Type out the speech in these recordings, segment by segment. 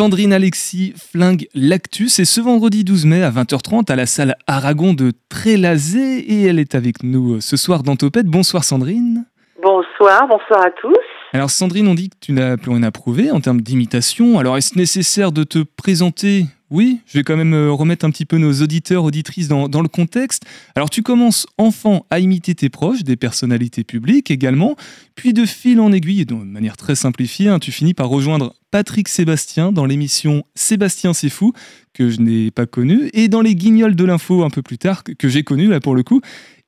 Sandrine Alexis flingue l'actus et ce vendredi 12 mai à 20h30 à la salle Aragon de Trélazé et elle est avec nous euh, ce soir dans Topette. Bonsoir Sandrine. Bonsoir, bonsoir à tous. Alors Sandrine, on dit que tu n'as plus rien à prouver en termes d'imitation. Alors est-ce nécessaire de te présenter oui, je vais quand même euh, remettre un petit peu nos auditeurs, auditrices dans, le contexte. Alors tu commences enfant à imiter tes proches, des personnalités publiques également, puis de fil en aiguille, et de manière très simplifiée, hein, tu finis par rejoindre Patrick Sébastien dans l'émission Sébastien c'est fou, que je n'ai pas connu, et dans les guignols de l'info un peu plus tard, que j'ai connu là pour le coup.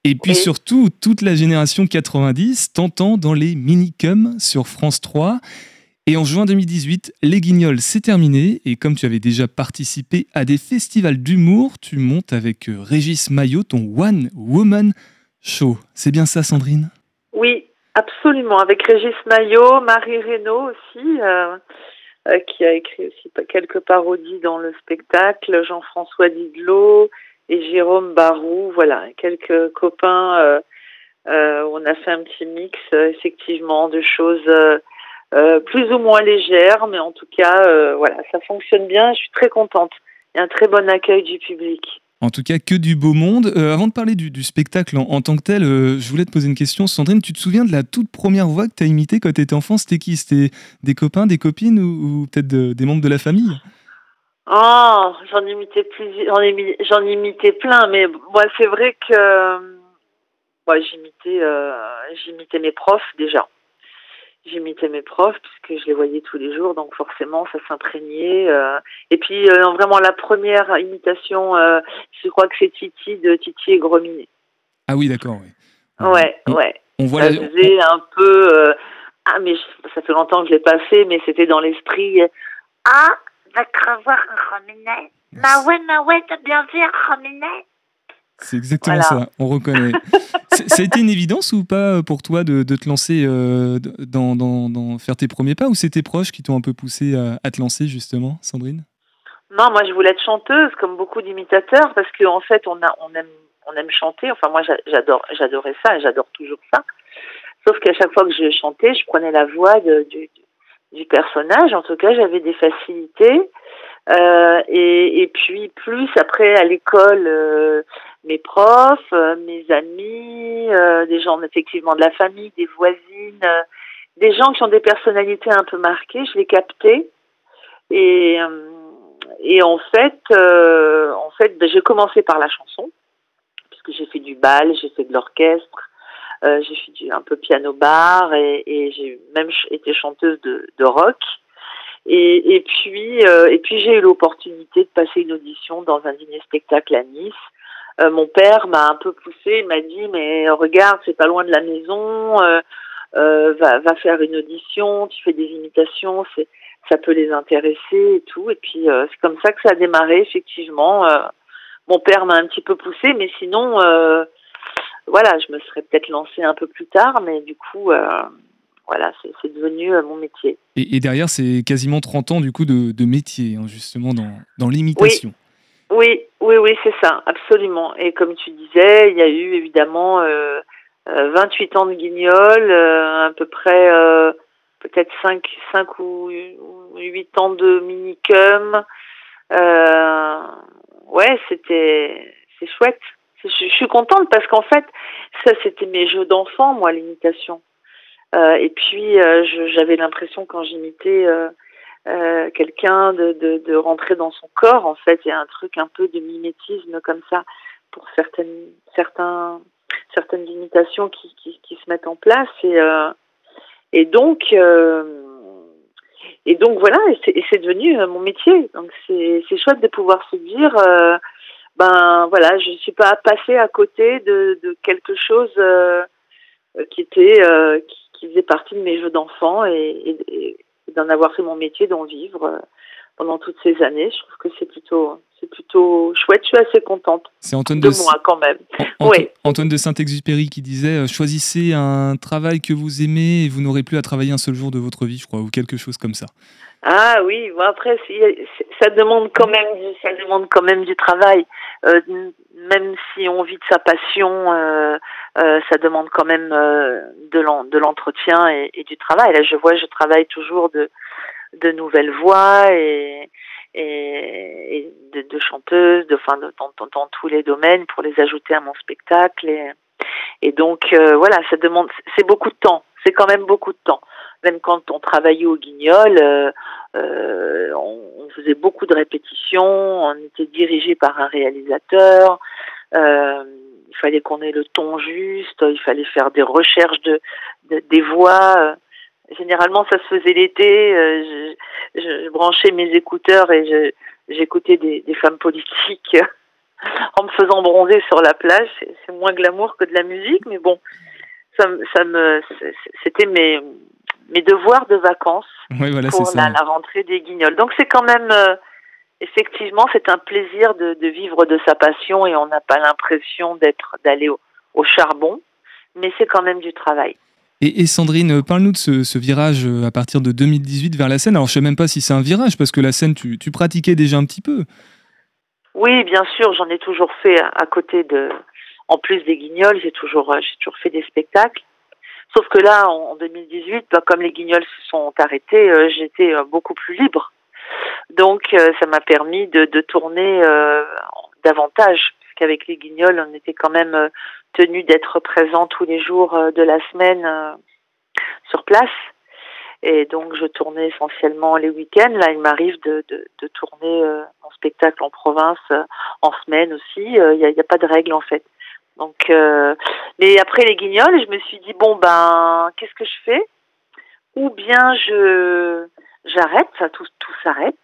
Et puis surtout, toute la génération 90 t'entend dans les minicums sur France 3. Et en juin 2018, Les Guignols, c'est terminé. Et comme tu avais déjà participé à des festivals d'humour, tu montes avec euh, Régis Maillot ton One Woman Show. C'est bien ça, Sandrine? Oui, absolument. Avec Régis Maillot, Marie Reynaud aussi, euh, euh, qui a écrit aussi quelques parodies dans le spectacle, Jean-François Didelot et Jérôme Barou. Voilà, quelques copains. on a fait un petit mix, effectivement, de choses euh, plus ou moins légère, mais en tout cas, euh, voilà, ça fonctionne bien. Je suis très contente. Il y a un très bon accueil du public. En tout cas, que du beau monde. Euh, avant de parler du, spectacle en, tant que tel, je voulais te poser une question. Sandrine, tu te souviens de la toute première voix que tu as imitée quand tu étais enfant? C'était qui? C'était des copains, des copines ou, peut-être des membres de la famille? Oh, j'en imitais plusieurs, j'en imitais plein, mais moi c'est vrai que moi, j'imitais, j'imitais mes profs déjà j'imitais mes profs puisque je les voyais tous les jours, donc forcément ça s'imprégnait. Euh. Et puis euh, vraiment la première imitation, euh, je crois que c'est Titi de Titi et Grominet. Ah oui, d'accord. Oui. Ouais, ouais. On voit ça faisait un peu. ah mais ça fait longtemps que je l'ai pas fait, mais c'était dans l'esprit. Ah, va crevoir un Grominet. Ma ouais, ma ouais, t'as bien vu un Grominet. C'est exactement ça, on reconnaît. ça a été une évidence ou pas euh, pour toi de, te lancer euh, dans, dans, faire tes premiers pas ou c'est tes proches qui t'ont un peu poussé à, te lancer justement, Sandrine? Non, moi je voulais être chanteuse comme beaucoup d'imitateurs parce qu'en en fait on, a, on, aime, on aime chanter. Enfin moi j'adore, j'adorais ça et j'adore toujours ça. Sauf qu'à chaque fois que je chantais, je prenais la voix du, du personnage. En tout cas, j'avais des facilités. Euh, et, et, puis plus après à l'école, euh, mes profs, euh, mes amis, euh, des gens effectivement de la famille, des voisines, des gens qui ont des personnalités un peu marquées, je les captais. Et, et en fait, en fait, ben, j'ai commencé par la chanson, puisque j'ai fait du bal, j'ai fait de l'orchestre, j'ai fait du, un peu piano bar et, et j'ai même été chanteuse de, de rock. Et, et puis, euh, et puis j'ai eu l'opportunité de passer une audition dans un dîner spectacle à Nice. Euh, mon père m'a un peu poussé, il m'a dit mais regarde, c'est pas loin de la maison, euh, euh va, faire une audition, tu fais des imitations, ça peut les intéresser et tout. Et puis c'est comme ça que ça a démarré effectivement. mon père m'a un petit peu poussé, mais sinon voilà, je me serais peut-être lancée un peu plus tard, mais du coup voilà, c'est devenu mon métier. Et, derrière, c'est quasiment 30 ans du coup de, métier, hein, justement, dans, dans l'imitation. Oui, oui, oui, c'est ça, absolument. Et comme tu disais, il y a eu évidemment euh, 28 euh, ans de guignol, euh, à peu près peut-être 5, 5 ou 8 ans de minicum. ouais, c'était c'est chouette. Je, je suis contente parce qu'en fait, ça c'était mes jeux d'enfant, moi, l'imitation. Euh, et puis, euh, j'avais l'impression quand j'imitais euh, quelqu'un de, de, de, rentrer dans son corps. En fait, il y a un truc un peu de mimétisme comme ça pour certaines, certains, certaines imitations qui, qui, se mettent en place. Et, et donc, et donc voilà, et c'est devenu mon métier. Donc c'est chouette de pouvoir se dire, ben voilà, je ne suis pas passée à côté de, de quelque chose qui était qui, qui faisait partie de mes jeux d'enfant et, d'en avoir fait mon métier, d'en vivre euh, pendant toutes ces années. Je trouve que c'est plutôt, c'est plutôt chouette. Je suis assez contente c'est Antoine de, moi quand même. oui. Antoine de Saint-Exupéry qui disait euh, choisissez un travail que vous aimez et vous n'aurez plus à travailler un seul jour de votre vie, je crois, ou quelque chose comme ça. Ah oui, bon après ça demande quand même, ça demande quand même du travail. Euh, même si on vit de sa passion, euh, euh, ça demande quand même euh, de l'entretien et, du travail. Là, je vois, je travaille toujours de, de nouvelles voix et, et, de, chanteuses, de, enfin, dans, tous les domaines pour les ajouter à mon spectacle. Et, et donc, euh, voilà, ça demande, c'est beaucoup de temps. C'est quand même beaucoup de temps. Même quand on travaillait au Guignol, euh, euh, on, faisait beaucoup de répétitions, on était dirigé par un réalisateur. Euh, il fallait qu'on ait le ton juste, il fallait faire des recherches de, de des voix. Généralement, ça se faisait l'été. Je, je, branchais mes écouteurs et j'écoutais des, des femmes politiques en me faisant bronzer sur la plage. C'est moins glamour que de la musique, mais bon, ça, ça me, c'était mes, mes devoirs de vacances pour la, la, rentrée des Guignols. Donc c'est quand même, euh, effectivement, c'est un plaisir de, de, vivre de sa passion et on n'a pas l'impression d'être d'aller au, au, charbon, mais c'est quand même du travail. Et, Sandrine, parle-nous de ce, ce, virage euh, à partir de 2018 vers la scène. Alors je sais même pas si c'est un virage parce que la scène, tu, tu pratiquais déjà un petit peu. Oui, bien sûr, j'en ai toujours fait à côté de, en plus des guignols, j'ai toujours, euh, j'ai toujours fait des spectacles. Sauf que là, en 2018, bah, comme les guignols se sont arrêtés, euh, j'étais euh, beaucoup plus libre. Donc, ça m'a permis de, tourner davantage, parce qu'avec les guignols, on était quand même tenu d'être présent tous les jours de la semaine sur place. Et donc, je tournais essentiellement les week-ends. Là, il m'arrive de, tourner mon spectacle en province en semaine aussi. Il n'y a, a, pas de règle, en fait. Donc, euh, mais après les guignols, je me suis dit bon ben, qu'est-ce que je fais? Ou bien je j'arrête, ça tout tout s'arrête,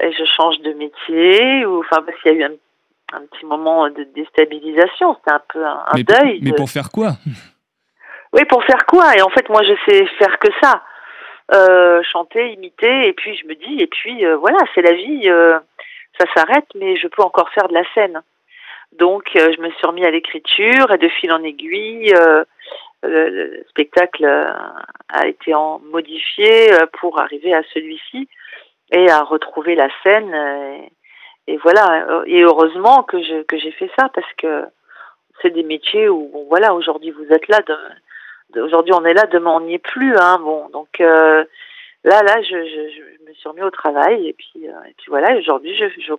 et je change de métier, ou enfin parce qu'il y a eu un, un, petit moment de déstabilisation, c'était un peu un, deuil. Mais pour faire quoi? Oui, pour faire quoi? Et en fait, moi, je sais faire que ça. Euh, chanter, imiter, et puis je me dis, et puis euh, voilà, c'est la vie, euh, ça s'arrête, mais je peux encore faire de la scène. Donc, euh, je me suis remis à l'écriture et de fil en aiguille, euh, le, spectacle euh, a été en modifié pour arriver à celui-ci et à retrouver la scène. Et, voilà. Et heureusement que je que j'ai fait ça parce que c'est des métiers où bon, voilà aujourd'hui vous êtes là, aujourd'hui on est là, demain on n'y est plus. Hein, bon, donc là là je, je, je, me suis remis au travail et puis et puis voilà. Aujourd'hui je, je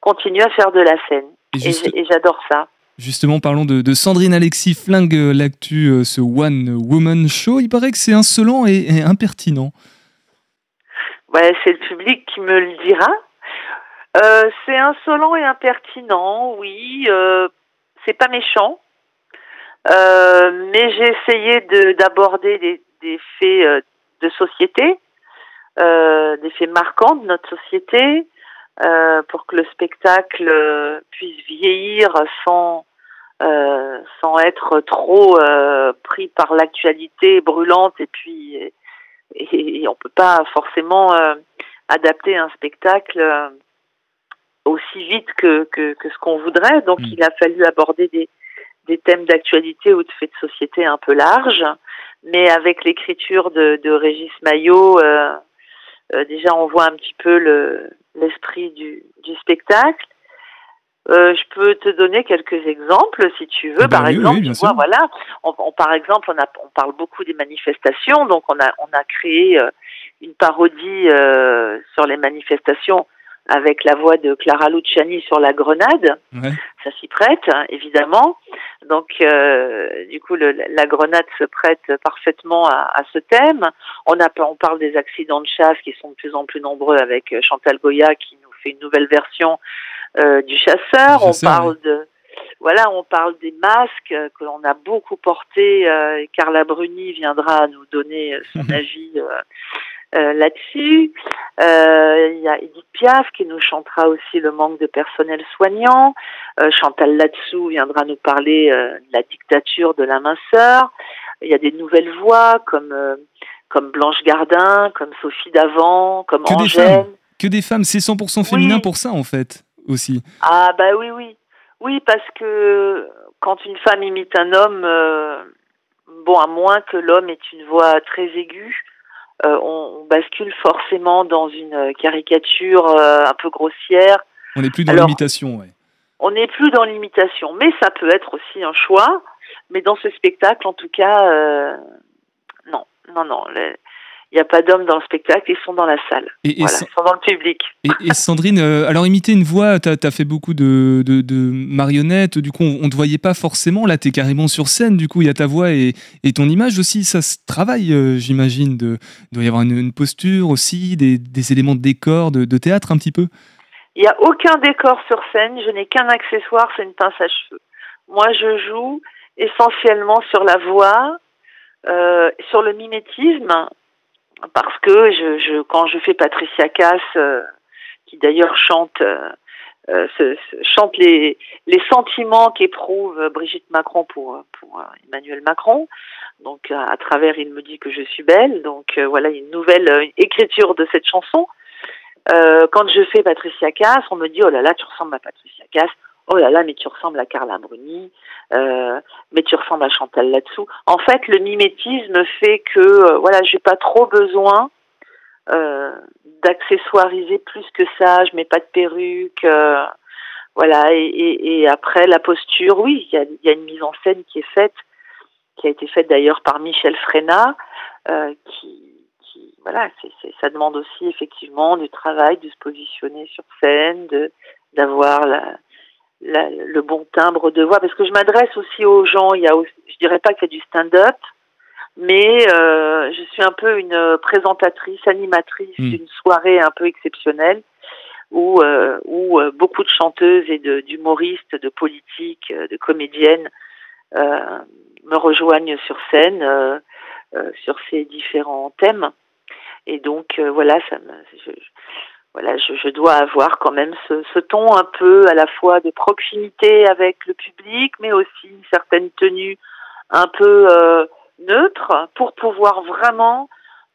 continue à faire de la scène. Et, j'adore ça. Justement, parlons de, Sandrine Alexis, Flingue l'actu, euh, ce One Woman Show. Il paraît que c'est insolent et, impertinent. Ouais, c'est le public qui me le dira. Euh, c'est insolent et impertinent, oui. Euh, c'est pas méchant. Euh, mais j'ai essayé d'aborder des, des, faits de société, des faits marquants de notre société, euh, pour que le spectacle euh, puisse vieillir sans euh, sans être trop euh, pris par l'actualité brûlante et puis et, et, on peut pas forcément adapter un spectacle aussi vite que, que, que ce qu'on voudrait donc mm. il a fallu aborder des des thèmes d'actualité ou de faits de société un peu larges mais avec l'écriture de, de Régis Maillot déjà on voit un petit peu le l'esprit du, du spectacle. Euh, je peux te donner quelques exemples si tu veux. Ah par exemple, voilà, on, par exemple, on, a, on parle beaucoup des manifestations, donc on a, on a créé euh, une parodie euh, sur les manifestations avec la voix de Clara Luciani sur la grenade. Ça s'y prête, hein, évidemment. Donc, euh, du coup, le, la grenade se prête parfaitement à, à, ce thème. On, a, on parle des accidents de chasse qui sont de plus en plus nombreux avec euh, Chantal Goya qui nous fait une nouvelle version euh, du chasseur. on parle de voilà, on parle des masques que l'on a beaucoup portés. Euh, Carla Bruni viendra nous donner son avis euh, là-dessus. Euh, il y a Edith Piaf qui nous chantera aussi le manque de personnel soignant. Euh, Chantal Latsou viendra nous parler de la dictature de la minceur. Il y a des nouvelles voix comme comme Blanche Gardin, comme Sophie Davant, comme que Angèle. Des que des femmes, c'est 100% féminin pour ça en fait aussi. Ah bah oui oui. Oui parce que quand une femme imite un homme bon à moins que l'homme ait une voix très aiguë, euh, on, on, bascule forcément dans une caricature euh, un peu grossière. On n'est plus dans l'imitation, ouais. On n'est plus dans l'imitation, mais ça peut être aussi un choix. Mais dans ce spectacle, en tout cas, euh, non, non, non. Il n'y a pas d'hommes dans le spectacle, ils sont dans la salle. Et, ils sont dans le public. Et, Sandrine, euh, alors imiter une voix, tu as, fait beaucoup de, de, marionnettes, du coup on ne te voyait pas forcément, là tu es carrément sur scène, du coup il y a ta voix et, ton image aussi, ça se travaille euh, j'imagine, il doit y avoir une, posture aussi, des, des, éléments de décor, de, de théâtre un petit peu? Il n'y a aucun décor sur scène, je n'ai qu'un accessoire, c'est une pince à cheveux. Moi je joue essentiellement sur la voix, euh, sur le mimétisme, parce que je, je, quand je fais Patricia Cass, euh, qui d'ailleurs chante, euh, euh chante les, les sentiments qu'éprouve Brigitte Macron pour, pour Emmanuel Macron, donc à travers Il me dit que je suis belle, donc voilà une nouvelle écriture de cette chanson. quand je fais Patricia Cass, on me dit oh là là tu ressembles à Patricia Cass oh là là, mais tu ressembles à Carla Bruni, euh, mais tu ressembles à Chantal là-dessous. En fait, le mimétisme fait que, euh, voilà, j'ai pas trop besoin euh, d'accessoiriser plus que ça. Je mets pas de perruque, euh, voilà. Et, et, après, la posture, oui, il y a, y a, une mise en scène qui est faite, qui a été faite d'ailleurs par Michel Fréna, euh, qui voilà, ça demande aussi effectivement du travail, de se positionner sur scène, de d'avoir la, le bon timbre de voix, parce que je m'adresse aussi aux gens. Il y a, je dirais pas qu'il y a du stand-up, mais euh, je suis un peu une présentatrice, animatrice hmm. d'une soirée un peu exceptionnelle où, euh, où euh, beaucoup de chanteuses et d'humoristes, de, politiques, de comédiennes me rejoignent sur scène sur ces différents thèmes. Et donc voilà, ça me, je, voilà, je, dois avoir quand même ce, ce, ton un peu à la fois de proximité avec le public, mais aussi une certaine tenue un peu euh, neutre pour pouvoir vraiment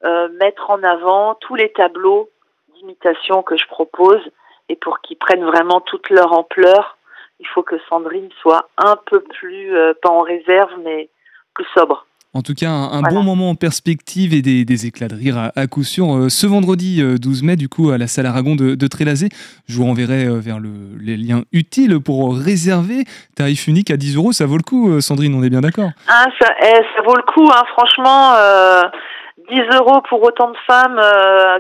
euh, mettre en avant tous les tableaux d'imitation que je propose et pour qu'ils prennent vraiment toute leur ampleur, il faut que Sandrine soit un peu plus, euh, pas en réserve, mais plus sobre. En tout cas, un, bon moment en perspective et des, éclats de rire à, coup sûr. Euh, ce vendredi 12 euh, mai, du coup, à la salle Aragon de, de Trélazé, je vous renverrai euh, vers le, les liens utiles pour réserver. Tarif unique à 10 euros, ça vaut le coup, Sandrine, on est bien d'accord? Ah, ça, eh, ça, vaut le coup, hein, franchement. 10 euros pour autant de femmes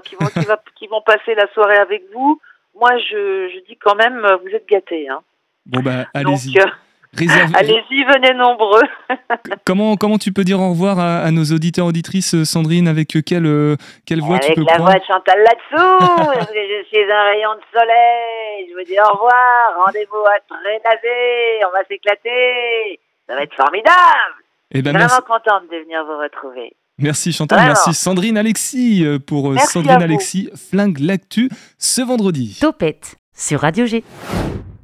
qui, vont, qui, va, qui, vont passer la soirée avec vous. Moi, je, je dis quand même, vous êtes gâtés. Hein. Bon, bah, allez-y. Allez-y, venez nombreux. comment, comment tu peux dire au revoir à, nos auditeurs, auditrices, euh, Sandrine Avec quelle, euh, quelle voix tu peux Avec la voix de Chantal là-dessous Je suis un rayon de soleil. Je vous dis au revoir. Rendez-vous à Trénazé. On va s'éclater. Ça va être formidable. Et eh ben, je suis vraiment contente de venir vous retrouver. Merci Chantal, merci Sandrine Alexis euh, pour Sandrine Alexis Flingue l'actu ce vendredi. Topette sur Radio G.